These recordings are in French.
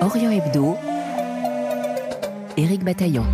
Orient Hebdo, Éric Bataillon.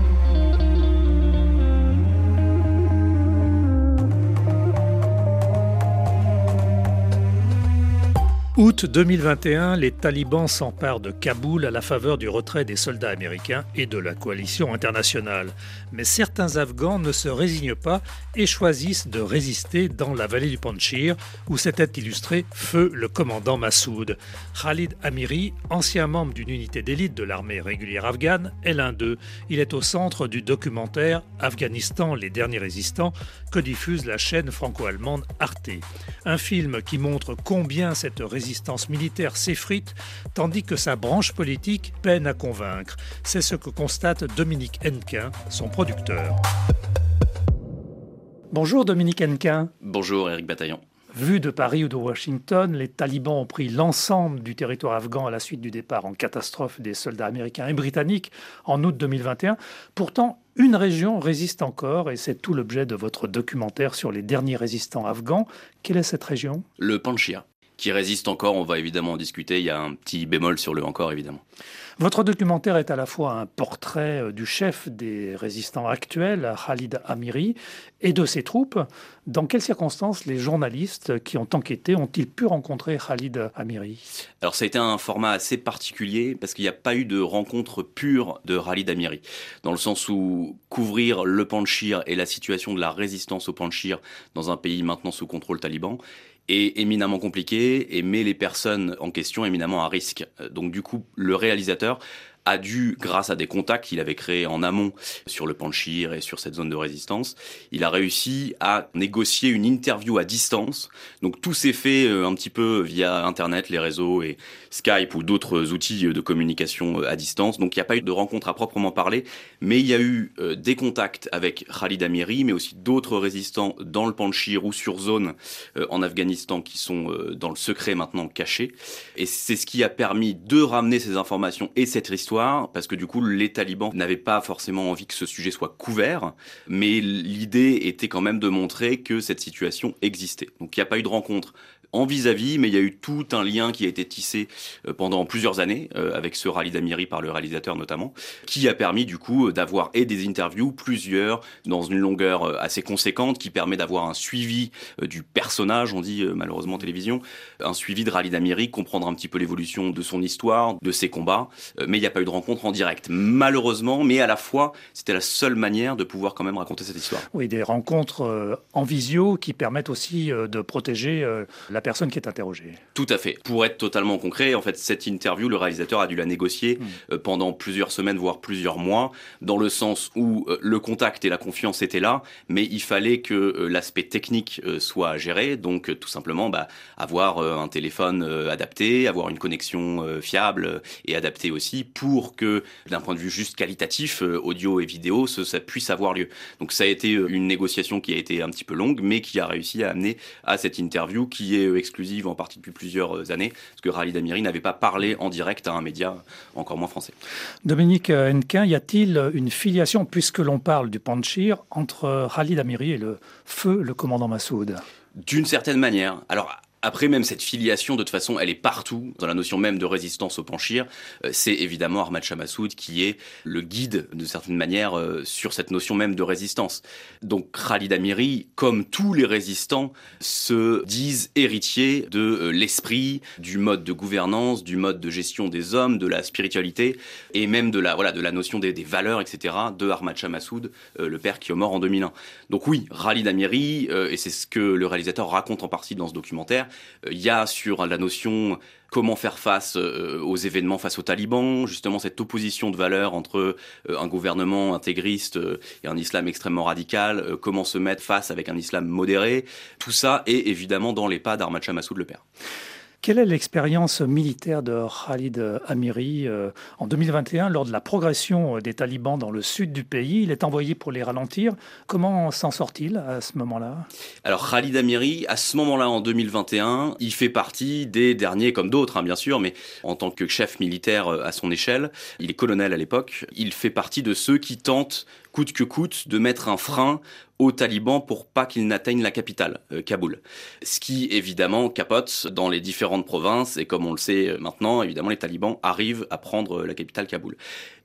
Août 2021, les talibans s'emparent de Kaboul à la faveur du retrait des soldats américains et de la coalition internationale. Mais certains Afghans ne se résignent pas et choisissent de résister dans la vallée du Panchir, où s'était illustré feu le commandant Massoud. Khalid Amiri, ancien membre d'une unité d'élite de l'armée régulière afghane, est l'un d'eux. Il est au centre du documentaire Afghanistan, les derniers résistants, que diffuse la chaîne franco-allemande Arte. Un film qui montre combien cette résistance résistance militaire s'effrite, tandis que sa branche politique peine à convaincre. C'est ce que constate Dominique Henquin, son producteur. Bonjour Dominique Henquin. Bonjour Eric Bataillon. Vu de Paris ou de Washington, les talibans ont pris l'ensemble du territoire afghan à la suite du départ en catastrophe des soldats américains et britanniques en août 2021. Pourtant, une région résiste encore et c'est tout l'objet de votre documentaire sur les derniers résistants afghans. Quelle est cette région? Le Panchir qui résiste encore. On va évidemment en discuter. Il y a un petit bémol sur le encore, évidemment. Votre documentaire est à la fois un portrait euh, du chef des résistants actuels, Khalid Amiri, et de ses troupes. Dans quelles circonstances les journalistes qui ont enquêté ont-ils pu rencontrer Khalid Amiri? Alors ça a été un format assez particulier parce qu'il n'y a pas eu de rencontre pure de Khalid Amiri, dans le sens où couvrir le Panchir et la situation de la résistance au Panchir dans un pays maintenant sous contrôle taliban est éminemment compliqué et met les personnes en question éminemment à risque. Donc du coup, le réalisateur a dû, grâce à des contacts qu'il avait créés en amont sur le Panchir et sur cette zone de résistance, il a réussi à négocier une interview à distance. Donc tout s'est fait euh, un petit peu via Internet, les réseaux et Skype ou d'autres outils de communication euh, à distance. Donc il n'y a pas eu de rencontre à proprement parler, mais il y a eu euh, des contacts avec Khalid Amiri, mais aussi d'autres résistants dans le Panchir ou sur zone en Afghanistan qui sont dans le secret maintenant cachés. Et c'est ce qui a permis de ramener ces informations et cette histoire parce que du coup, les talibans n'avaient pas forcément envie que ce sujet soit couvert, mais l'idée était quand même de montrer que cette situation existait. Donc il n'y a pas eu de rencontre en vis-à-vis, mais il y a eu tout un lien qui a été tissé euh, pendant plusieurs années euh, avec ce rallye d'Amiri par le réalisateur notamment, qui a permis du coup euh, d'avoir et des interviews, plusieurs, dans une longueur assez conséquente, qui permet d'avoir un suivi du personnage, on dit malheureusement télévision, un suivi de rallye d'Amiri, comprendre un petit peu l'évolution de son histoire, de ses combats, mais il n'y a pas eu de rencontre en direct, malheureusement, mais à la fois c'était la seule manière de pouvoir quand même raconter cette histoire. Oui, des rencontres en visio qui permettent aussi de protéger la personne qui est interrogée. Tout à fait. Pour être totalement concret, en fait, cette interview, le réalisateur a dû la négocier hmm. euh, pendant plusieurs semaines, voire plusieurs mois, dans le sens où euh, le contact et la confiance étaient là, mais il fallait que euh, l'aspect technique soit géré, donc tout simplement bah, avoir un téléphone adapté, avoir une connexion fiable et adaptée aussi, pour que, d'un point de vue juste qualitatif, audio et vidéo, ça puisse avoir lieu. Donc ça a été une négociation qui a été un petit peu longue, mais qui a réussi à amener à cette interview qui est exclusive en partie depuis plusieurs euh, années, parce que Khalid Amiri n'avait pas parlé en direct à un média, encore moins français. Dominique Henquin, y a-t-il une filiation, puisque l'on parle du Panchir, entre Khalid Amiri et le feu, le commandant Massoud? D'une certaine manière. Alors, après, même cette filiation, de toute façon, elle est partout dans la notion même de résistance au Panchir. Euh, c'est évidemment Ahmad Chamassoud qui est le guide, de certaine manière, euh, sur cette notion même de résistance. Donc Khalid Amiri, comme tous les résistants, se disent héritiers de euh, l'esprit, du mode de gouvernance, du mode de gestion des hommes, de la spiritualité et même de la voilà de la notion des, valeurs, etc. de Ahmad Chamassoud, le père qui est mort en 2001. Donc oui, Khalid Amiri, et c'est ce que le réalisateur raconte en partie dans ce documentaire, il y a sur la notion comment faire face euh, aux événements face aux talibans, justement cette opposition de valeurs entre euh, un gouvernement intégriste euh, et un islam extrêmement radical, comment se mettre face avec un islam modéré, tout ça est évidemment dans les pas d'Armad Massoud le père. Quelle est l'expérience militaire de Khalid Amiri euh, en 2021 lors de la progression des talibans dans le sud du pays? Il est envoyé pour les ralentir. Comment s'en sort-il à ce moment-là? Alors Khalid Amiri, à ce moment-là en 2021, il fait partie des derniers, comme d'autres hein, bien sûr, mais en tant que chef militaire euh, à son échelle, il est colonel à l'époque, il fait partie de ceux qui tentent coûte que coûte, de mettre un frein aux talibans pour pas qu'ils n'atteignent la capitale, euh, Kaboul. Ce qui, évidemment, capote dans les différentes provinces, et comme on le sait euh, maintenant, évidemment, les talibans arrivent à prendre la capitale, Kaboul.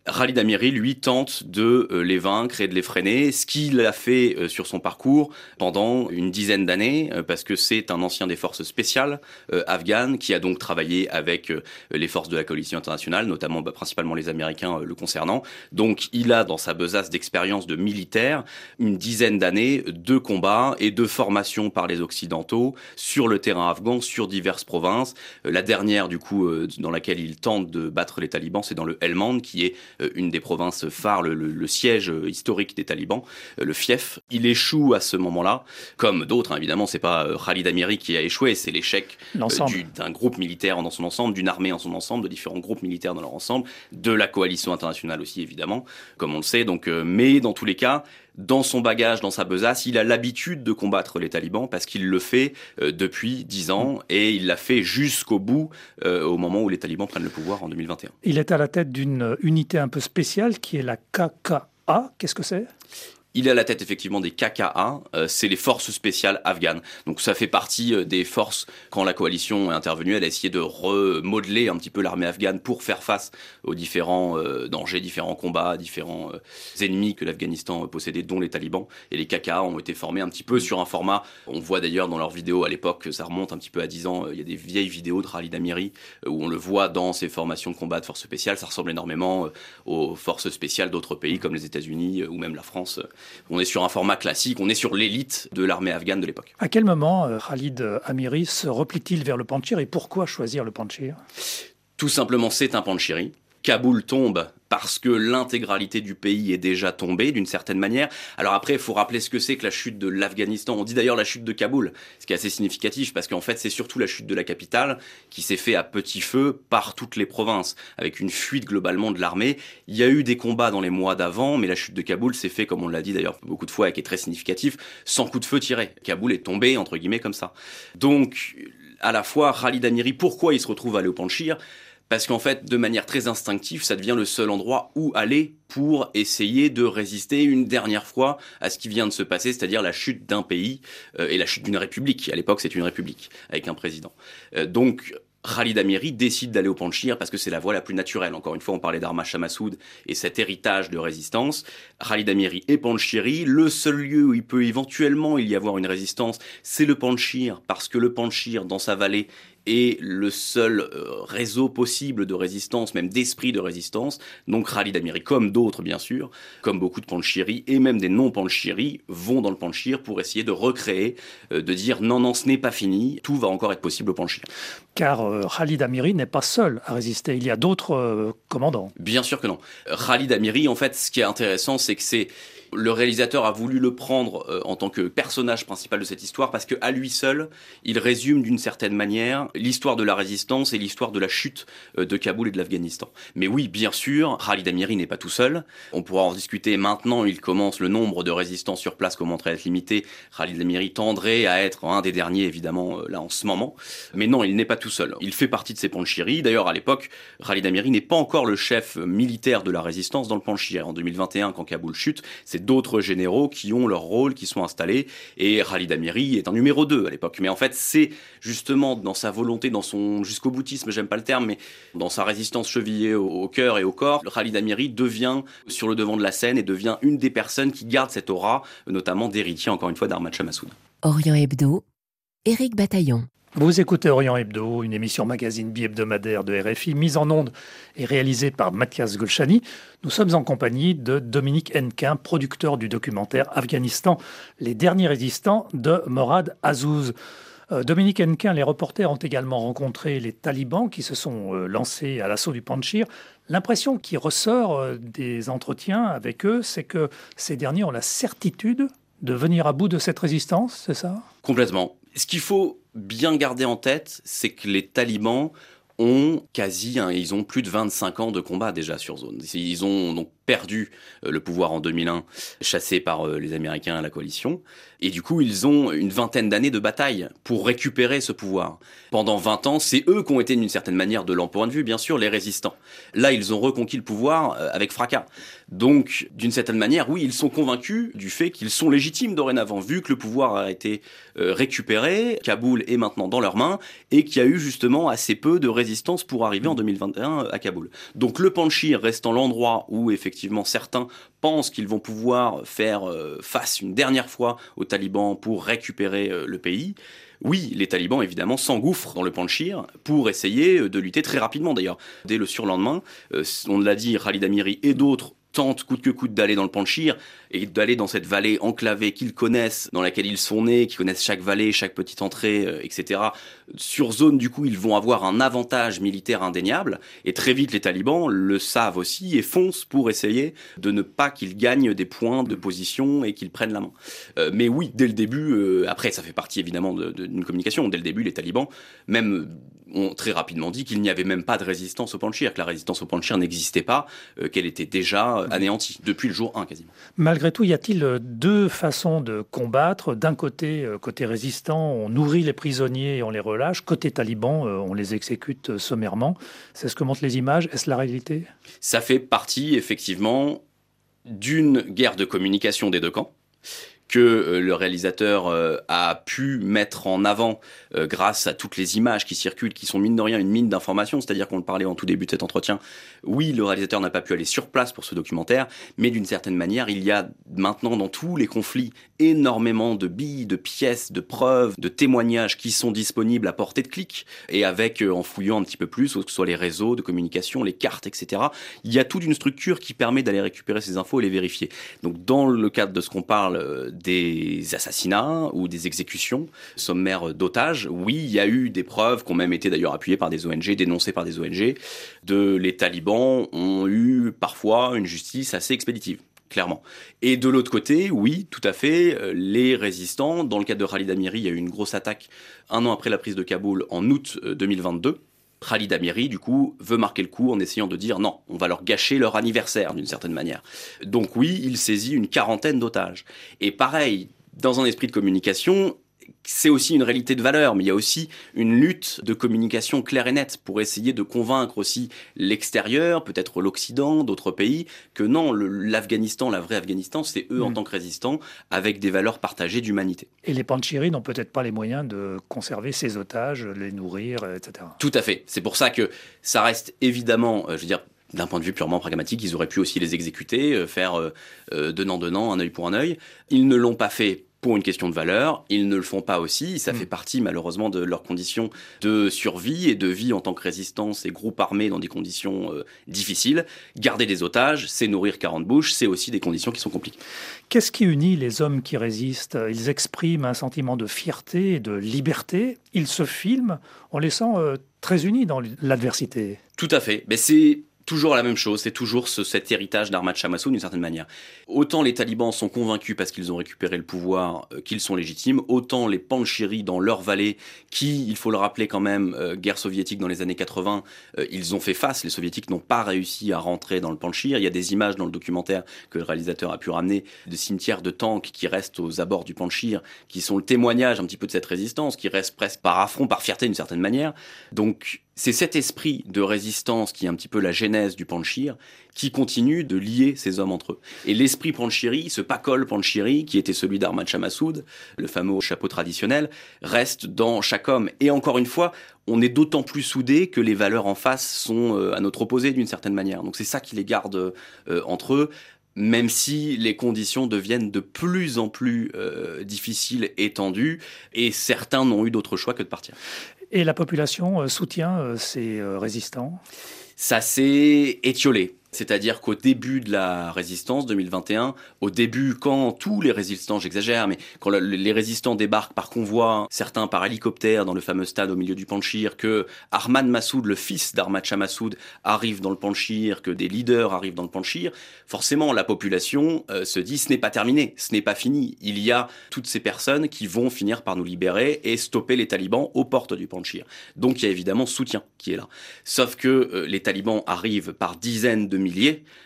Khalid Amiri, lui, tente de euh, les vaincre et de les freiner, ce qu'il a fait euh, sur son parcours pendant une dizaine d'années, euh, parce que c'est un ancien des forces spéciales afghanes qui a donc travaillé avec les forces de la coalition internationale, notamment bah, principalement les Américains le concernant. Donc il a dans sa besace d'expérience de militaire une dizaine d'années de combats et de formation par les Occidentaux sur le terrain afghan, sur diverses provinces. La dernière, du coup, dans laquelle il tente de battre les talibans, c'est dans le Helmand, qui est euh, une des provinces phares, le, siège historique des talibans, euh, le fief. Il échoue à ce moment-là, comme d'autres, hein, évidemment, c'est pas euh, Khalid Amiri qui a échoué, c'est l'échec d'un groupe militaire dans son ensemble, d'une armée en son ensemble, de différents groupes militaires dans leur ensemble, de la coalition internationale aussi, évidemment, comme on le sait. Donc, mais dans tous les cas, dans son bagage, dans sa besace, il a l'habitude de combattre les talibans parce qu'il le fait euh, depuis dix ans et il l'a fait jusqu'au bout euh, au moment où les talibans prennent le pouvoir en 2021. Il est à la tête d'une unité un peu spéciale qui est la KKA. Qu'est-ce que c'est? Il est à la tête effectivement des KKA, euh, c'est les forces spéciales afghanes. Donc ça fait partie euh, des forces quand la coalition est intervenue, elle a essayé de remodeler un petit peu l'armée afghane pour faire face aux différents euh, dangers, différents combats, différents ennemis que l'Afghanistan possédait, dont les talibans. Et les KKA ont été formés un petit peu sur un format. On voit d'ailleurs dans leurs vidéos à l'époque, ça remonte un petit peu à 10 ans. Il y a des vieilles vidéos de Khalid Amiri où on le voit dans ces formations de combat de forces spéciales. Ça ressemble énormément aux forces spéciales d'autres pays comme les États-Unis ou même la France on est sur un format classique, on est sur l'élite de l'armée afghane de l'époque. À quel moment euh, Khalid Amiri se replie-t-il vers le Panchir et pourquoi choisir le Panchir Tout simplement, c'est un Panchiri. Kaboul tombe parce que l'intégralité du pays est déjà tombée d'une certaine manière. Alors après, il faut rappeler ce que c'est que la chute de l'Afghanistan. On dit d'ailleurs la chute de Kaboul, ce qui est assez significatif parce qu'en fait, c'est surtout la chute de la capitale qui s'est fait à petit feu par toutes les provinces, avec une fuite globalement de l'armée. Il y a eu des combats dans les mois d'avant, mais la chute de Kaboul s'est fait, comme on l'a dit d'ailleurs beaucoup de fois et qui est très significatif, sans coup de feu tiré. Kaboul est tombé, entre guillemets, comme ça. Donc, à la fois, Khalid Amiri, pourquoi il se retrouve à aller au Panchir parce qu'en fait, de manière très instinctive, ça devient le seul endroit où aller pour essayer de résister une dernière fois à ce qui vient de se passer, c'est-à-dire la chute d'un pays euh, et la chute d'une république. À l'époque, c'est une république avec un président. Euh, donc, Khalid Amiri décide d'aller au Panchir parce que c'est la voie la plus naturelle. Encore une fois, on parlait d'Arma Massoud et cet héritage de résistance. Khalid Amiri et Panchiri, le seul lieu où il peut éventuellement y avoir une résistance, c'est le Panchir parce que le Panchir, dans sa vallée, est le seul euh, réseau possible de résistance, même d'esprit de résistance. Donc Khalid Amiri, comme d'autres bien sûr, comme beaucoup de Panchiri et même des non-Panchiri, vont dans le Panchir pour essayer de recréer, euh, de dire non, non, ce n'est pas fini, tout va encore être possible au Panchir. Car euh, Khalid Amiri n'est pas seul à résister, il y a d'autres commandants. Bien sûr que non. Khalid Amiri, en fait, ce qui est intéressant, c'est que c'est le réalisateur a voulu le prendre euh, en tant que personnage principal de cette histoire parce que à lui seul, il résume d'une certaine manière l'histoire de la résistance et l'histoire de la chute euh, de Kaboul et de l'Afghanistan. Mais oui, bien sûr, Khalid Amiri n'est pas tout seul. On pourra en discuter maintenant. Il commence le nombre de résistants sur place commence à être limité. Khalid Amiri tendrait à être un des derniers, évidemment, euh, là en ce moment. Mais non, il n'est pas tout seul. Il fait partie de ces Panchiri. D'ailleurs, à l'époque, Khalid Amiri n'est pas encore le chef militaire de la résistance dans le Panchir. En 2021, quand Kaboul chute, d'autres généraux qui ont leur rôle, qui sont installés. Et Khalid Amiri est un numéro 2 à l'époque. Mais en fait, c'est justement dans sa volonté, dans son jusqu'au boutisme, j'aime pas le terme, mais dans sa résistance chevillée au, cœur et au corps, Khalid Amiri devient sur le devant de la scène et devient une des personnes qui garde cette aura, notamment d'héritier, encore une fois, d'Armad Chamassoud. Orient Hebdo, Éric Bataillon. Vous écoutez Orient Hebdo, une émission magazine bi-hebdomadaire de RFI, mise en onde et réalisée par Mathias Golchani. Nous sommes en compagnie de Dominique Henquin, producteur du documentaire Afghanistan, les derniers résistants de Morad Azouz. Euh, Dominique Henquin, les reporters ont également rencontré les talibans qui se sont euh, lancés à l'assaut du Panchir. L'impression qui ressort euh, des entretiens avec eux, c'est que ces derniers ont la certitude de venir à bout de cette résistance, c'est ça? Complètement. Ce qu'il faut bien garder en tête, c'est que les talibans ont quasi, ils ont plus de 25 ans de combat déjà sur zone. Ils ont donc perdu euh, le pouvoir en 2001, chassés par euh, les Américains, la coalition. Et du coup, ils ont une vingtaine d'années de bataille pour récupérer ce pouvoir. Pendant 20 ans, c'est eux qui ont été d'une certaine manière, de leur point de vue, bien sûr, les résistants. Là, ils ont reconquis le pouvoir euh, avec fracas. Donc, d'une certaine manière, oui, ils sont convaincus du fait qu'ils sont légitimes dorénavant, vu que le pouvoir a été récupéré, Kaboul est maintenant dans leurs mains, et qu'il y a eu justement assez peu de résistance pour arriver en 2021 à Kaboul. Donc, le Panchir restant l'endroit où, effectivement, certains pensent qu'ils vont pouvoir faire euh, face une dernière fois aux talibans pour récupérer euh, le pays, oui, les talibans évidemment s'engouffrent dans le Panchir pour essayer euh, de lutter très rapidement d'ailleurs. Dès le surlendemain, on l'a dit, Khalid Amiri et d'autres tentent coûte que coûte d'aller dans le Panchir et d'aller dans cette vallée enclavée qu'ils connaissent, dans laquelle ils sont nés, qui connaissent chaque vallée, chaque petite entrée, euh, etc. Sur zone, du coup, ils vont avoir un avantage militaire indéniable. Et très vite, les talibans le savent aussi et foncent pour essayer de ne pas qu'ils gagnent des points de position et qu'ils prennent la main. Euh, mais oui, dès le début, euh, après, ça fait partie évidemment d'une communication. Dès le début, les talibans, même ont très rapidement dit qu'il n'y avait même pas de résistance au Panchir, que la résistance au Panchir n'existait pas, qu'elle était déjà anéantie depuis le jour 1 quasiment. Malgré tout, y a-t-il euh, deux façons de combattre? D'un côté, euh, côté résistant, on nourrit les prisonniers et on les relâche. Côté taliban, euh, on les exécute sommairement. C'est ce que montrent les images. Est-ce la réalité? Ça fait partie, effectivement, d'une guerre de communication des deux camps que euh, le réalisateur euh, a pu mettre en avant euh, grâce à toutes les images qui circulent, qui sont mine de rien une mine d'informations, c'est-à-dire qu'on le parlait en tout début de cet entretien. Oui, le réalisateur n'a pas pu aller sur place pour ce documentaire, mais d'une certaine manière, il y a maintenant dans tous les conflits énormément de billes, de pièces, de preuves, de témoignages qui sont disponibles à portée de clic et avec, en fouillant un petit peu plus, que ce soit les réseaux de communication, les cartes, etc. Il y a toute une structure qui permet d'aller récupérer ces infos et les vérifier. Donc, dans le cadre de ce qu'on parle des assassinats ou des exécutions sommaires d'otages. Oui, il y a eu des preuves qui ont même été d'ailleurs appuyées par des ONG, dénoncées par des ONG, de les talibans ont eu parfois une justice assez expéditive clairement. Et de l'autre côté, oui, tout à fait, euh, les résistants, dans le cadre de Khalid Amiri, il y a eu une grosse attaque un an après la prise de Kaboul en août 2022. Khalid Amiri, du coup, veut marquer le coup en essayant de dire non, on va leur gâcher leur anniversaire d'une certaine manière. Donc oui, il saisit une quarantaine d'otages. Et pareil, dans un esprit de communication, c'est aussi une réalité de valeur, mais il y a aussi une lutte de communication claire et nette pour essayer de convaincre aussi l'extérieur, peut-être l'Occident, d'autres pays, que non, l'Afghanistan, la vraie Afghanistan, c'est eux en mm. tant que résistants, avec des valeurs partagées d'humanité. Et les Panchiri n'ont peut-être pas les moyens de conserver ces otages, les nourrir, etc. Tout à fait. C'est pour ça que ça reste évidemment, euh, je veux dire, d'un point de vue purement pragmatique, ils auraient pu aussi les exécuter, euh, faire euh, euh donnant-donnant, un œil pour un œil. Ils ne l'ont pas fait pour une question de valeur. Ils ne le font pas aussi. Ça mm. fait partie malheureusement de leurs conditions de survie et de vie en tant que résistance et groupe armé dans des conditions euh, difficiles. Garder des otages, c'est nourrir 40 bouches, c'est aussi des conditions qui sont compliquées. Qu'est-ce qui unit les hommes qui résistent? Ils expriment un sentiment de fierté et de liberté. Ils se filment. On les sent euh, très unis dans l'adversité. Tout à fait. Mais c'est toujours la même chose, c'est toujours cet héritage d'Armad Chamassoud d'une certaine manière. Autant les talibans sont convaincus parce qu'ils ont récupéré le pouvoir euh, qu'ils sont légitimes, autant les Panchiris dans leur vallée, qui, il faut le rappeler quand même, euh, guerre soviétique dans les années 80, euh, ils ont fait face, les soviétiques n'ont pas réussi à rentrer dans le Panchir. Il y a des images dans le documentaire que le réalisateur a pu ramener, de cimetières de tanks qui restent aux abords du Panchir, qui sont le témoignage un petit peu de cette résistance, qui reste presque par affront, par fierté d'une certaine manière. Donc c'est cet esprit de résistance qui est un petit peu la genèse du Panchir qui continue de lier ces hommes entre eux. Et l'esprit Panchiri, ce pakol Panchiri, qui était celui d'Armad Chamassoud, le fameux chapeau traditionnel, reste dans chaque homme. Et encore une fois, on est d'autant plus soudés que les valeurs en face sont euh, à notre opposé d'une certaine manière. Donc c'est ça qui les garde euh, entre eux même si les conditions deviennent de plus en plus euh, difficiles et tendues, et certains n'ont eu d'autre choix que de partir. Et la population euh, soutient euh, ces euh, résistants Ça s'est étiolé. C'est-à-dire qu'au début de la résistance 2021, au début, quand tous les résistants, j'exagère, mais quand les résistants débarquent par convoi, certains par hélicoptère dans le fameux stade au milieu du Panchir, que Arman Massoud, le fils d'Armad Shah Massoud, arrive dans le Panchir, que des leaders arrivent dans le Panchir, forcément la population euh, se dit ce n'est pas terminé, ce n'est pas fini. Il y a toutes ces personnes qui vont finir par nous libérer et stopper les talibans aux portes du Panchir. Donc il y a évidemment soutien qui est là. Sauf que euh, les talibans arrivent par dizaines de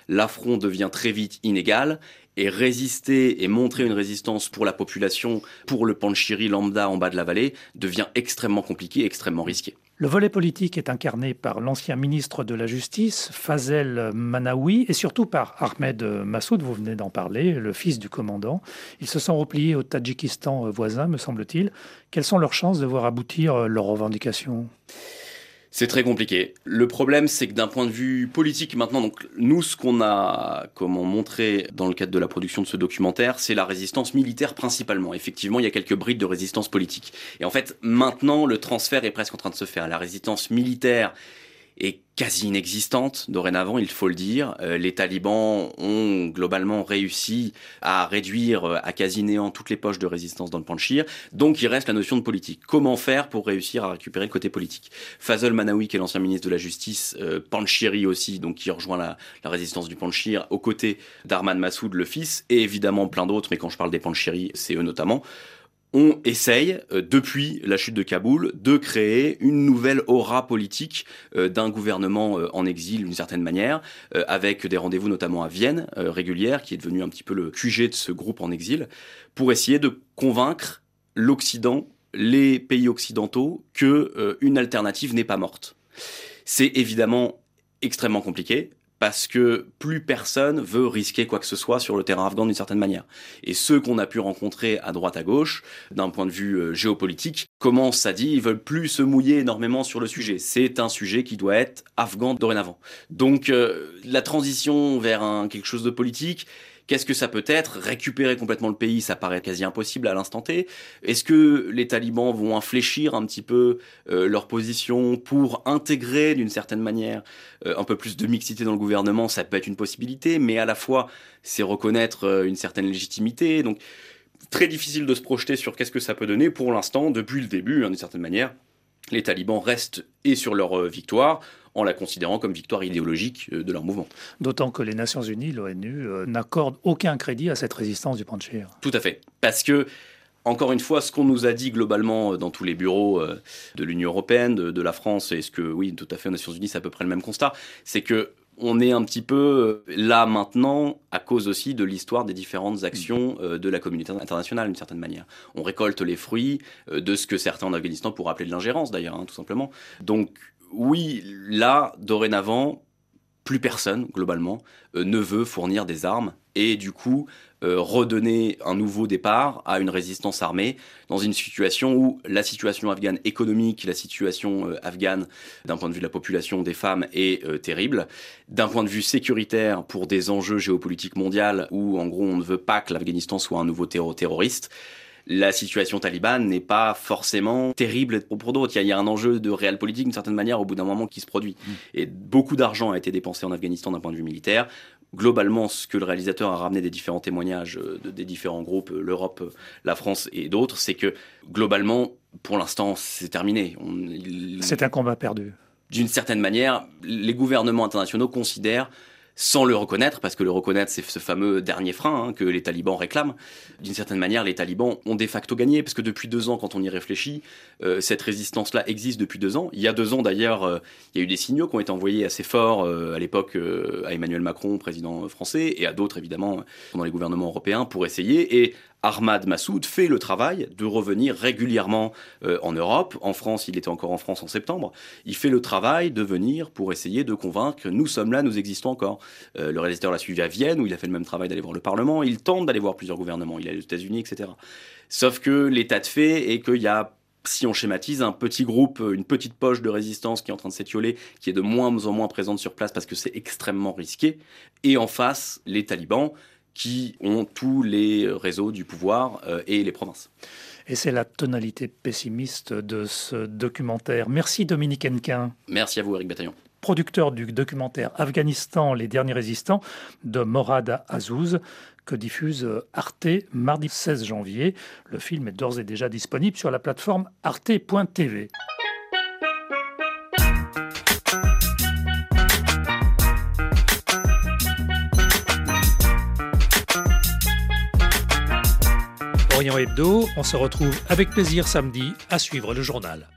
l'affront devient très vite inégal et résister et montrer une résistance pour la population, pour le Panchiri lambda en bas de la vallée, devient extrêmement compliqué, extrêmement risqué. Le volet politique est incarné par l'ancien ministre de la Justice, Fazel Manaoui, et surtout par Ahmed Massoud, vous venez d'en parler, le fils du commandant. Ils se sont repliés au Tadjikistan voisin, me semble-t-il. Quelles sont leurs chances de voir aboutir leurs revendications? C'est très compliqué. Le problème, c'est que d'un point de vue politique maintenant, donc nous, ce qu'on a comment montré dans le cadre de la production de ce documentaire, c'est la résistance militaire principalement. Effectivement, il y a quelques brides de résistance politique. Et en fait, maintenant, le transfert est presque en train de se faire. La résistance militaire est quasi inexistante dorénavant, il faut le dire. Euh, les talibans ont globalement réussi à réduire euh, à quasi néant toutes les poches de résistance dans le Panchir. Donc il reste la notion de politique. Comment faire pour réussir à récupérer le côté politique? Fazol Manaoui, qui est l'ancien ministre de la Justice, euh, Panchiri aussi, donc qui rejoint la, la résistance du Panchir, aux côtés d'Arman Massoud, le fils, et évidemment plein d'autres, mais quand je parle des Panchiri, c'est eux notamment on essaye, euh, depuis la chute de Kaboul, de créer une nouvelle aura politique euh, d'un gouvernement euh, en exil d'une certaine manière, avec des rendez-vous notamment à Vienne régulières, qui est devenu un petit peu le QG de ce groupe en exil, pour essayer de convaincre l'Occident, les pays occidentaux, que une alternative n'est pas morte. C'est évidemment extrêmement compliqué parce que plus personne veut risquer quoi que ce soit sur le terrain afghan d'une certaine manière. Et ceux qu'on a pu rencontrer à droite à gauche, d'un point de vue euh, géopolitique, commencent à dire ils veulent plus se mouiller énormément sur le sujet. C'est un sujet qui doit être afghan dorénavant. Donc euh, la transition vers quelque chose de politique, Qu'est-ce que ça peut être? Récupérer complètement le pays, ça paraît quasi impossible à l'instant T. Est-ce que les talibans vont infléchir un petit peu euh, leur position pour intégrer d'une certaine manière euh, un peu plus de mixité dans le gouvernement? Ça peut être une possibilité, mais à la fois c'est reconnaître euh, une certaine légitimité. Donc très difficile de se projeter sur qu'est-ce que ça peut donner pour l'instant, depuis le début, hein, d'une certaine manière. Les talibans restent et sur leur victoire, en la considérant comme victoire idéologique euh, de leur mouvement. D'autant que les Nations Unies, l'ONU, euh, n'accordent aucun crédit à cette résistance du Panchir. Tout à fait. Parce que encore une fois, ce qu'on nous a dit globalement euh, dans tous les bureaux de l'Union européenne, de, la France, et ce que, oui, tout à fait, aux Nations Unies, c'est à peu près le même constat, c'est que on est un petit peu là maintenant à cause aussi de l'histoire des différentes actions de la communauté internationale d'une certaine manière. On récolte les fruits de ce que certains en Afghanistan pourraient appeler de l'ingérence d'ailleurs, hein, tout simplement. Donc oui, là, dorénavant, plus personne, globalement, euh, ne veut fournir des armes et du coup euh, redonner un nouveau départ à une résistance armée dans une situation où la situation afghane économique, la situation euh, afghane d'un point de vue de la population des femmes est terrible, d'un point de vue sécuritaire pour des enjeux géopolitiques mondiaux où en gros on ne veut pas que l'Afghanistan soit un nouveau terroriste la situation talibane n'est pas forcément terrible pour d'autres. Il, y, a un enjeu de réel politique d'une certaine manière au bout d'un moment qui se produit. Mm. Et beaucoup d'argent a été dépensé en Afghanistan d'un point de vue militaire. Globalement, ce que le réalisateur a ramené des différents témoignages euh, des différents groupes, euh, l'Europe, euh, la France et d'autres, c'est que globalement, pour l'instant, c'est terminé. C'est un combat perdu. D'une certaine manière, les gouvernements internationaux considèrent sans le reconnaître, parce que le reconnaître, c'est ce fameux dernier frein hein, que les talibans réclament. D'une certaine manière, les talibans ont de facto gagné, parce que depuis deux ans, quand on y réfléchit, euh, cette résistance-là existe depuis deux ans. Il y a deux ans, d'ailleurs, euh, il y a eu des signaux qui ont été envoyés assez forts euh, à l'époque à Emmanuel Macron, président français, et à d'autres, évidemment, dans les gouvernements européens, pour essayer. Et Ahmad Massoud fait le travail de revenir régulièrement euh, en Europe. En France, il était encore en France en septembre. Il fait le travail de venir pour essayer de convaincre nous sommes là, nous existons encore. Euh, le réalisateur l'a suivi à Vienne, où il a fait le même travail d'aller voir le Parlement. Il tente d'aller voir plusieurs gouvernements. Il est aux États-Unis, etc. Sauf que l'état de fait est qu'il y a si on schématise, un petit groupe, une petite poche de résistance qui est en train de s'étioler, qui est de moins en moins présente sur place parce que c'est extrêmement risqué, et en face, les talibans, qui ont tous les réseaux du pouvoir euh, et les provinces. Et c'est la tonalité pessimiste de ce documentaire. Merci Dominique Henquin. Merci à vous Eric Bataillon. Producteur du documentaire Afghanistan, les derniers résistants de Morad Azouz, que diffuse Arte mardi 16 janvier. Le film est d'ores et déjà disponible sur la plateforme arte.tv. Hebdo. On se retrouve avec plaisir samedi à suivre le journal.